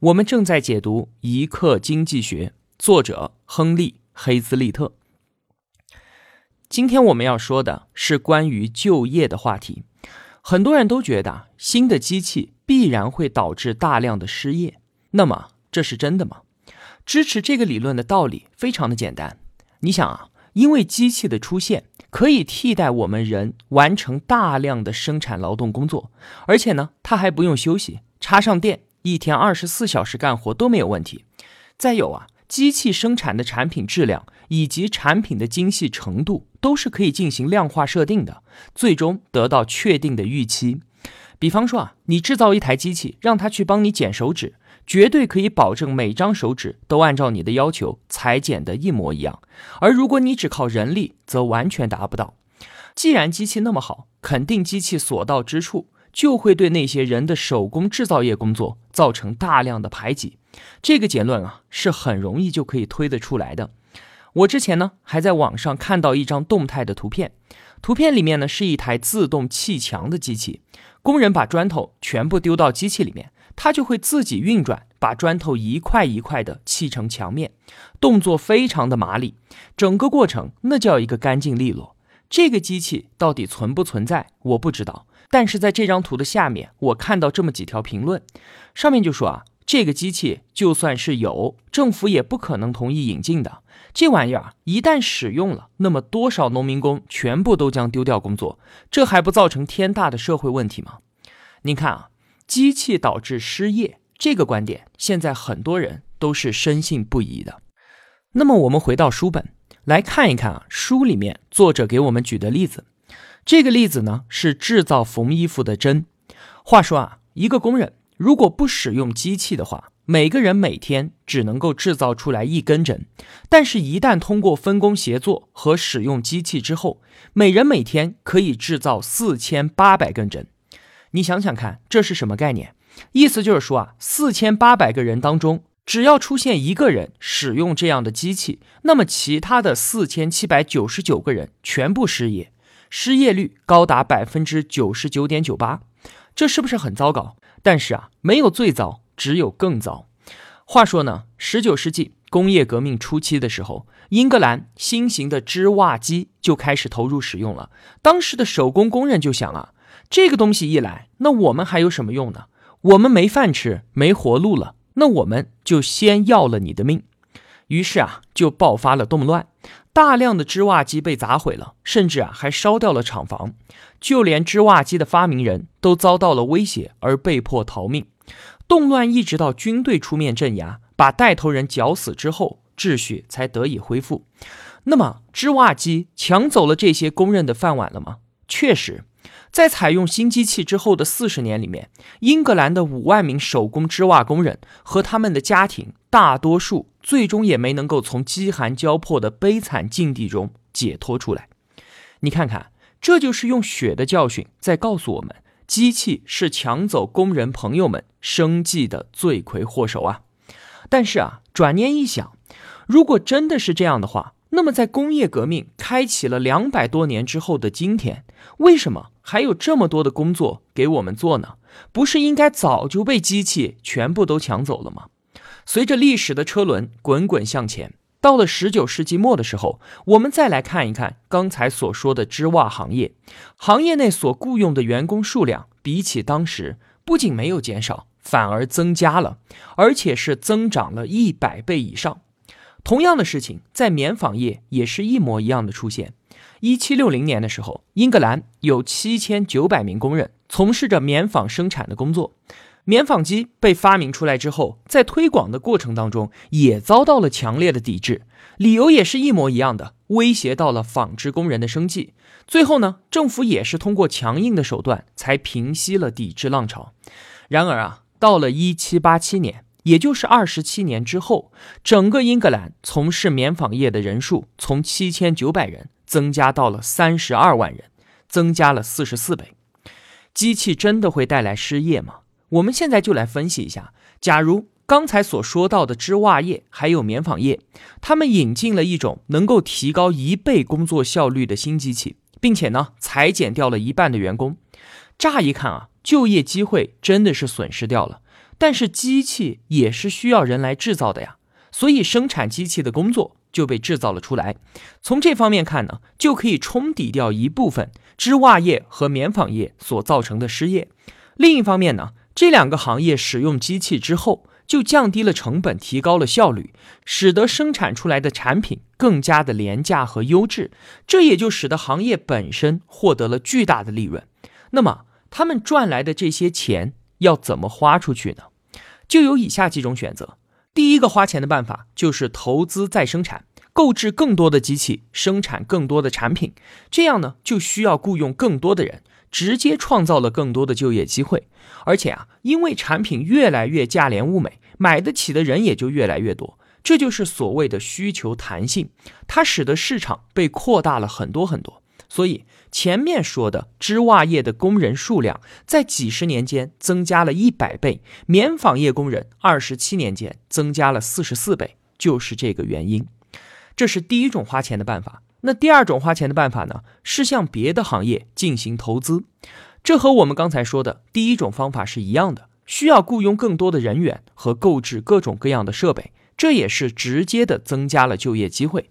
我们正在解读《一刻经济学》，作者亨利·黑兹利特。今天我们要说的是关于就业的话题。很多人都觉得新的机器必然会导致大量的失业，那么这是真的吗？支持这个理论的道理非常的简单。你想啊，因为机器的出现可以替代我们人完成大量的生产劳动工作，而且呢，它还不用休息，插上电。一天二十四小时干活都没有问题。再有啊，机器生产的产品质量以及产品的精细程度都是可以进行量化设定的，最终得到确定的预期。比方说啊，你制造一台机器，让它去帮你剪手指，绝对可以保证每张手指都按照你的要求裁剪的一模一样。而如果你只靠人力，则完全达不到。既然机器那么好，肯定机器所到之处。就会对那些人的手工制造业工作造成大量的排挤，这个结论啊是很容易就可以推得出来的。我之前呢还在网上看到一张动态的图片，图片里面呢是一台自动砌墙的机器，工人把砖头全部丢到机器里面，它就会自己运转，把砖头一块一块的砌成墙面，动作非常的麻利，整个过程那叫一个干净利落。这个机器到底存不存在，我不知道。但是在这张图的下面，我看到这么几条评论，上面就说啊，这个机器就算是有，政府也不可能同意引进的。这玩意儿一旦使用了，那么多少农民工全部都将丢掉工作，这还不造成天大的社会问题吗？您看啊，机器导致失业这个观点，现在很多人都是深信不疑的。那么我们回到书本来看一看啊，书里面作者给我们举的例子。这个例子呢是制造缝衣服的针。话说啊，一个工人如果不使用机器的话，每个人每天只能够制造出来一根针。但是，一旦通过分工协作和使用机器之后，每人每天可以制造四千八百根针。你想想看，这是什么概念？意思就是说啊，四千八百个人当中，只要出现一个人使用这样的机器，那么其他的四千七百九十九个人全部失业。失业率高达百分之九十九点九八，这是不是很糟糕？但是啊，没有最糟，只有更糟。话说呢，十九世纪工业革命初期的时候，英格兰新型的织袜机就开始投入使用了。当时的手工工人就想啊，这个东西一来，那我们还有什么用呢？我们没饭吃，没活路了，那我们就先要了你的命。于是啊，就爆发了动乱。大量的织袜机被砸毁了，甚至啊还烧掉了厂房，就连织袜机的发明人都遭到了威胁而被迫逃命。动乱一直到军队出面镇压，把带头人绞死之后，秩序才得以恢复。那么，织袜机抢走了这些工人的饭碗了吗？确实。在采用新机器之后的四十年里面，英格兰的五万名手工织袜工人和他们的家庭，大多数最终也没能够从饥寒交迫的悲惨境地中解脱出来。你看看，这就是用血的教训在告诉我们：机器是抢走工人朋友们生计的罪魁祸首啊！但是啊，转念一想，如果真的是这样的话，那么，在工业革命开启了两百多年之后的今天，为什么还有这么多的工作给我们做呢？不是应该早就被机器全部都抢走了吗？随着历史的车轮滚滚向前，到了十九世纪末的时候，我们再来看一看刚才所说的织袜行业，行业内所雇佣的员工数量，比起当时不仅没有减少，反而增加了，而且是增长了一百倍以上。同样的事情在棉纺业也是一模一样的出现。一七六零年的时候，英格兰有七千九百名工人从事着棉纺生产的工作。棉纺机被发明出来之后，在推广的过程当中也遭到了强烈的抵制，理由也是一模一样的，威胁到了纺织工人的生计。最后呢，政府也是通过强硬的手段才平息了抵制浪潮。然而啊，到了一七八七年。也就是二十七年之后，整个英格兰从事棉纺业的人数从七千九百人增加到了三十二万人，增加了四十四倍。机器真的会带来失业吗？我们现在就来分析一下。假如刚才所说到的织袜业还有棉纺业，他们引进了一种能够提高一倍工作效率的新机器，并且呢裁减掉了一半的员工，乍一看啊，就业机会真的是损失掉了。但是机器也是需要人来制造的呀，所以生产机器的工作就被制造了出来。从这方面看呢，就可以冲抵掉一部分织袜业和棉纺业所造成的失业。另一方面呢，这两个行业使用机器之后。就降低了成本，提高了效率，使得生产出来的产品更加的廉价和优质，这也就使得行业本身获得了巨大的利润。那么，他们赚来的这些钱要怎么花出去呢？就有以下几种选择。第一个花钱的办法就是投资再生产，购置更多的机器，生产更多的产品，这样呢就需要雇佣更多的人。直接创造了更多的就业机会，而且啊，因为产品越来越价廉物美，买得起的人也就越来越多，这就是所谓的需求弹性，它使得市场被扩大了很多很多。所以前面说的织袜业的工人数量在几十年间增加了一百倍，棉纺业工人二十七年间增加了四十四倍，就是这个原因。这是第一种花钱的办法。那第二种花钱的办法呢，是向别的行业进行投资，这和我们刚才说的第一种方法是一样的，需要雇佣更多的人员和购置各种各样的设备，这也是直接的增加了就业机会。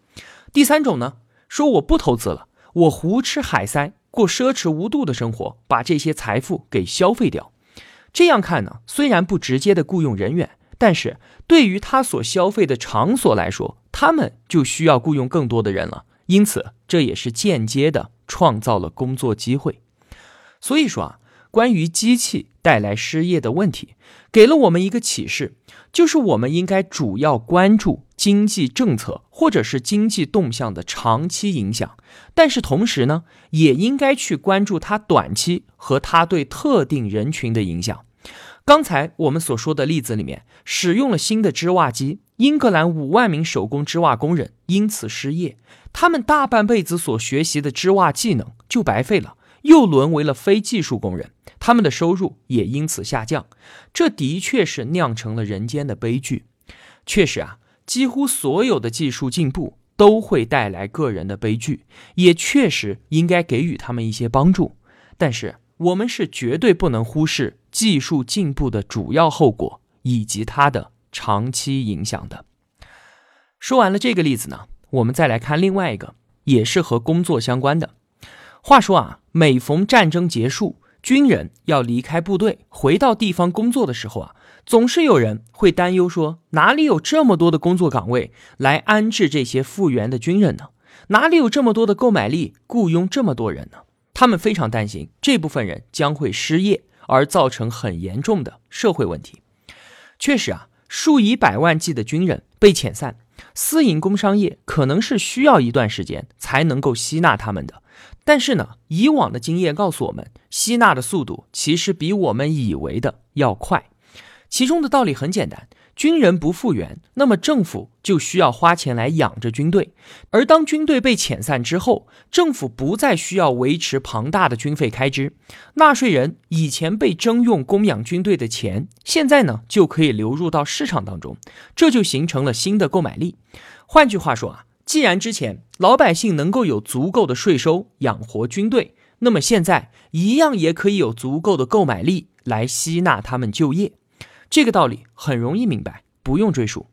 第三种呢，说我不投资了，我胡吃海塞，过奢侈无度的生活，把这些财富给消费掉。这样看呢，虽然不直接的雇佣人员，但是对于他所消费的场所来说，他们就需要雇佣更多的人了。因此，这也是间接的创造了工作机会。所以说啊，关于机器带来失业的问题，给了我们一个启示，就是我们应该主要关注经济政策或者是经济动向的长期影响，但是同时呢，也应该去关注它短期和它对特定人群的影响。刚才我们所说的例子里面，使用了新的织袜机，英格兰五万名手工织袜工人因此失业，他们大半辈子所学习的织袜技能就白费了，又沦为了非技术工人，他们的收入也因此下降。这的确是酿成了人间的悲剧。确实啊，几乎所有的技术进步都会带来个人的悲剧，也确实应该给予他们一些帮助，但是。我们是绝对不能忽视技术进步的主要后果以及它的长期影响的。说完了这个例子呢，我们再来看另外一个，也是和工作相关的。话说啊，每逢战争结束，军人要离开部队回到地方工作的时候啊，总是有人会担忧说，哪里有这么多的工作岗位来安置这些复员的军人呢？哪里有这么多的购买力雇佣这么多人呢？他们非常担心这部分人将会失业，而造成很严重的社会问题。确实啊，数以百万计的军人被遣散，私营工商业可能是需要一段时间才能够吸纳他们的。但是呢，以往的经验告诉我们，吸纳的速度其实比我们以为的要快。其中的道理很简单。军人不复员，那么政府就需要花钱来养着军队。而当军队被遣散之后，政府不再需要维持庞大的军费开支，纳税人以前被征用供养军队的钱，现在呢就可以流入到市场当中，这就形成了新的购买力。换句话说啊，既然之前老百姓能够有足够的税收养活军队，那么现在一样也可以有足够的购买力来吸纳他们就业。这个道理很容易明白，不用追溯。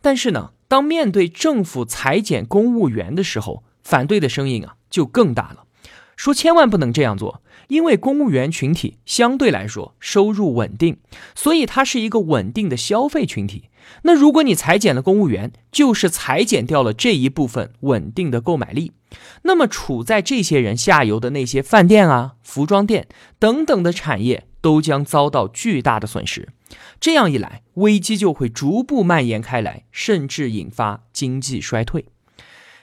但是呢，当面对政府裁减公务员的时候，反对的声音啊就更大了，说千万不能这样做，因为公务员群体相对来说收入稳定，所以它是一个稳定的消费群体。那如果你裁减了公务员，就是裁减掉了这一部分稳定的购买力，那么处在这些人下游的那些饭店啊、服装店等等的产业。都将遭到巨大的损失，这样一来，危机就会逐步蔓延开来，甚至引发经济衰退。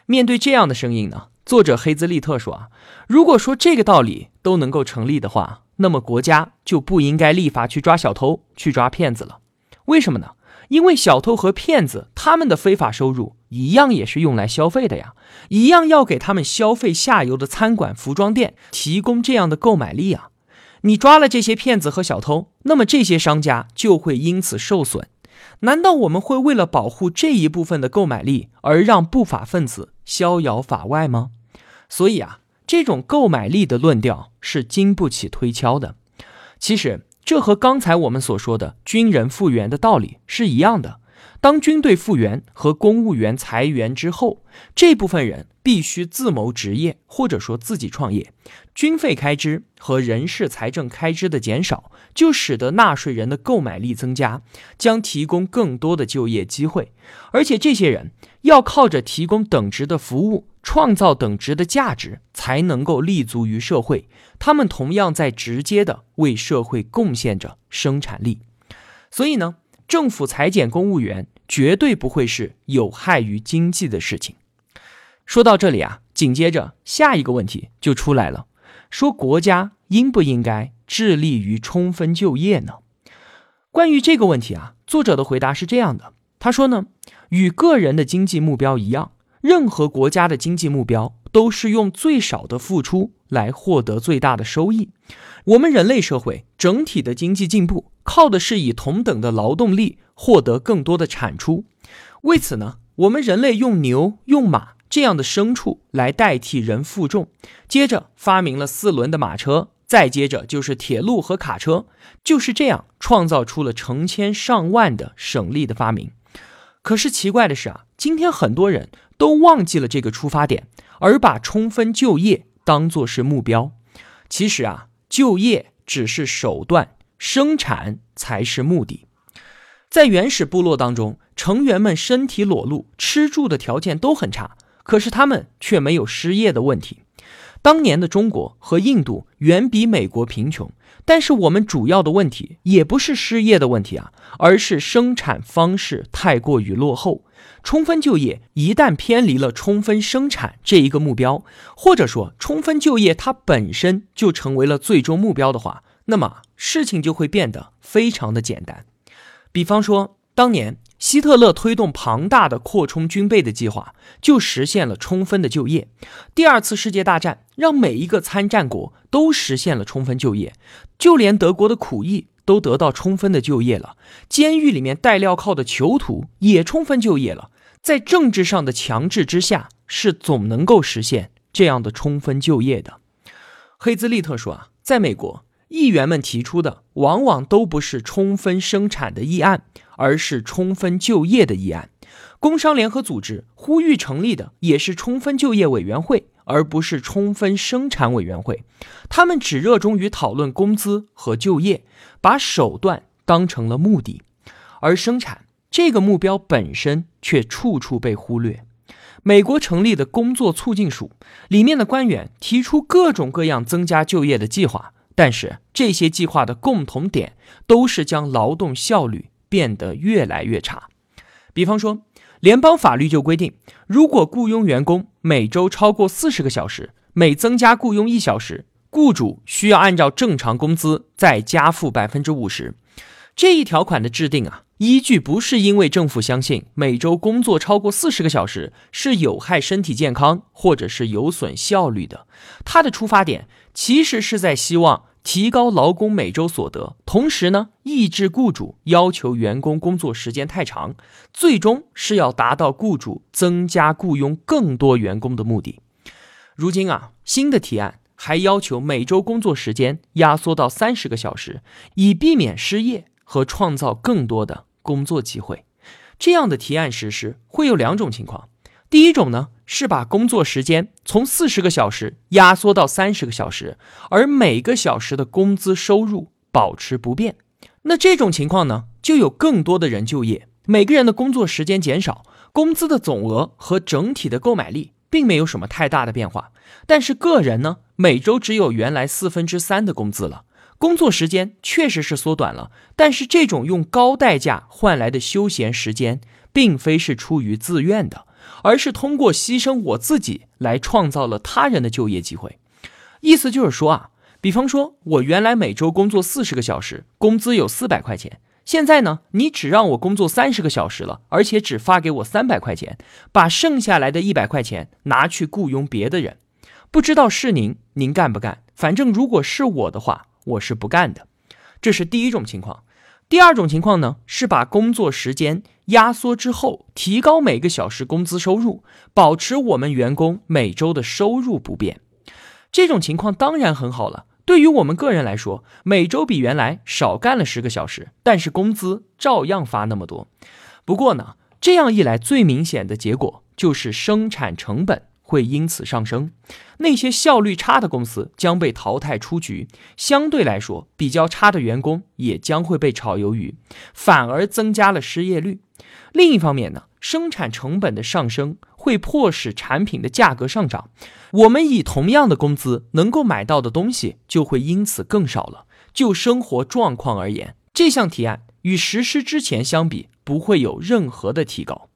面对这样的声音呢，作者黑兹利特说啊，如果说这个道理都能够成立的话，那么国家就不应该立法去抓小偷、去抓骗子了。为什么呢？因为小偷和骗子他们的非法收入一样也是用来消费的呀，一样要给他们消费下游的餐馆、服装店提供这样的购买力啊。你抓了这些骗子和小偷，那么这些商家就会因此受损。难道我们会为了保护这一部分的购买力而让不法分子逍遥法外吗？所以啊，这种购买力的论调是经不起推敲的。其实。这和刚才我们所说的军人复员的道理是一样的。当军队复员和公务员裁员之后，这部分人必须自谋职业，或者说自己创业。军费开支和人事财政开支的减少，就使得纳税人的购买力增加，将提供更多的就业机会。而且这些人要靠着提供等值的服务。创造等值的价值，才能够立足于社会。他们同样在直接的为社会贡献着生产力。所以呢，政府裁减公务员绝对不会是有害于经济的事情。说到这里啊，紧接着下一个问题就出来了：说国家应不应该致力于充分就业呢？关于这个问题啊，作者的回答是这样的：他说呢，与个人的经济目标一样。任何国家的经济目标都是用最少的付出来获得最大的收益。我们人类社会整体的经济进步，靠的是以同等的劳动力获得更多的产出。为此呢，我们人类用牛、用马这样的牲畜来代替人负重，接着发明了四轮的马车，再接着就是铁路和卡车，就是这样创造出了成千上万的省力的发明。可是奇怪的是啊，今天很多人。都忘记了这个出发点，而把充分就业当作是目标。其实啊，就业只是手段，生产才是目的。在原始部落当中，成员们身体裸露，吃住的条件都很差，可是他们却没有失业的问题。当年的中国和印度远比美国贫穷，但是我们主要的问题也不是失业的问题啊，而是生产方式太过于落后。充分就业一旦偏离了充分生产这一个目标，或者说充分就业它本身就成为了最终目标的话，那么事情就会变得非常的简单。比方说，当年希特勒推动庞大的扩充军备的计划，就实现了充分的就业。第二次世界大战让每一个参战国都实现了充分就业，就连德国的苦役。都得到充分的就业了，监狱里面带镣铐的囚徒也充分就业了。在政治上的强制之下，是总能够实现这样的充分就业的。黑兹利特说啊，在美国，议员们提出的往往都不是充分生产的议案，而是充分就业的议案。工商联合组织呼吁成立的也是充分就业委员会。而不是充分生产委员会，他们只热衷于讨论工资和就业，把手段当成了目的，而生产这个目标本身却处处被忽略。美国成立的工作促进署里面的官员提出各种各样增加就业的计划，但是这些计划的共同点都是将劳动效率变得越来越差。比方说。联邦法律就规定，如果雇佣员工每周超过四十个小时，每增加雇佣一小时，雇主需要按照正常工资再加付百分之五十。这一条款的制定啊，依据不是因为政府相信每周工作超过四十个小时是有害身体健康或者是有损效率的，它的出发点其实是在希望。提高劳工每周所得，同时呢，抑制雇主要求员工工作时间太长，最终是要达到雇主增加雇佣更多员工的目的。如今啊，新的提案还要求每周工作时间压缩到三十个小时，以避免失业和创造更多的工作机会。这样的提案实施会有两种情况。第一种呢，是把工作时间从四十个小时压缩到三十个小时，而每个小时的工资收入保持不变。那这种情况呢，就有更多的人就业，每个人的工作时间减少，工资的总额和整体的购买力并没有什么太大的变化。但是个人呢，每周只有原来四分之三的工资了，工作时间确实是缩短了，但是这种用高代价换来的休闲时间，并非是出于自愿的。而是通过牺牲我自己来创造了他人的就业机会，意思就是说啊，比方说我原来每周工作四十个小时，工资有四百块钱，现在呢，你只让我工作三十个小时了，而且只发给我三百块钱，把剩下来的一百块钱拿去雇佣别的人。不知道是您，您干不干？反正如果是我的话，我是不干的。这是第一种情况。第二种情况呢，是把工作时间压缩之后，提高每个小时工资收入，保持我们员工每周的收入不变。这种情况当然很好了。对于我们个人来说，每周比原来少干了十个小时，但是工资照样发那么多。不过呢，这样一来，最明显的结果就是生产成本会因此上升，那些效率差的公司将被淘汰出局，相对来说比较差的员工也将会被炒鱿鱼，反而增加了失业率。另一方面呢？生产成本的上升会迫使产品的价格上涨，我们以同样的工资能够买到的东西就会因此更少了。就生活状况而言，这项提案与实施之前相比不会有任何的提高。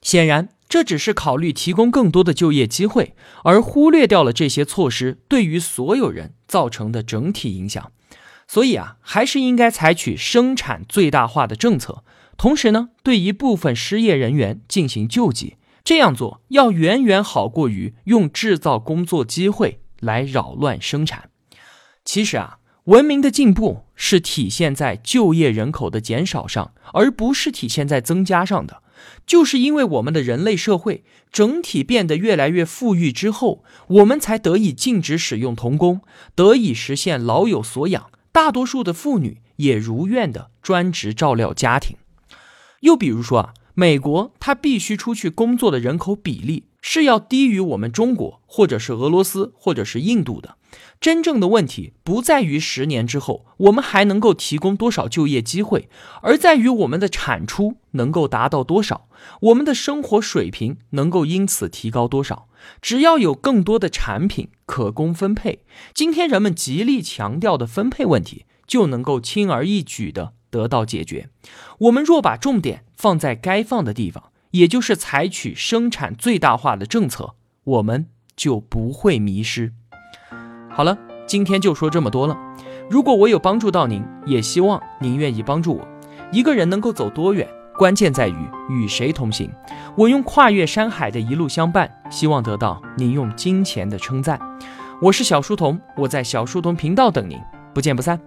显然，这只是考虑提供更多的就业机会，而忽略掉了这些措施对于所有人造成的整体影响。所以啊，还是应该采取生产最大化的政策。同时呢，对一部分失业人员进行救济，这样做要远远好过于用制造工作机会来扰乱生产。其实啊，文明的进步是体现在就业人口的减少上，而不是体现在增加上的。就是因为我们的人类社会整体变得越来越富裕之后，我们才得以禁止使用童工，得以实现老有所养，大多数的妇女也如愿的专职照料家庭。又比如说啊，美国它必须出去工作的人口比例是要低于我们中国，或者是俄罗斯，或者是印度的。真正的问题不在于十年之后我们还能够提供多少就业机会，而在于我们的产出能够达到多少，我们的生活水平能够因此提高多少。只要有更多的产品可供分配，今天人们极力强调的分配问题就能够轻而易举的。得到解决。我们若把重点放在该放的地方，也就是采取生产最大化的政策，我们就不会迷失。好了，今天就说这么多了。如果我有帮助到您，也希望您愿意帮助我。一个人能够走多远，关键在于与谁同行。我用跨越山海的一路相伴，希望得到您用金钱的称赞。我是小书童，我在小书童频道等您，不见不散。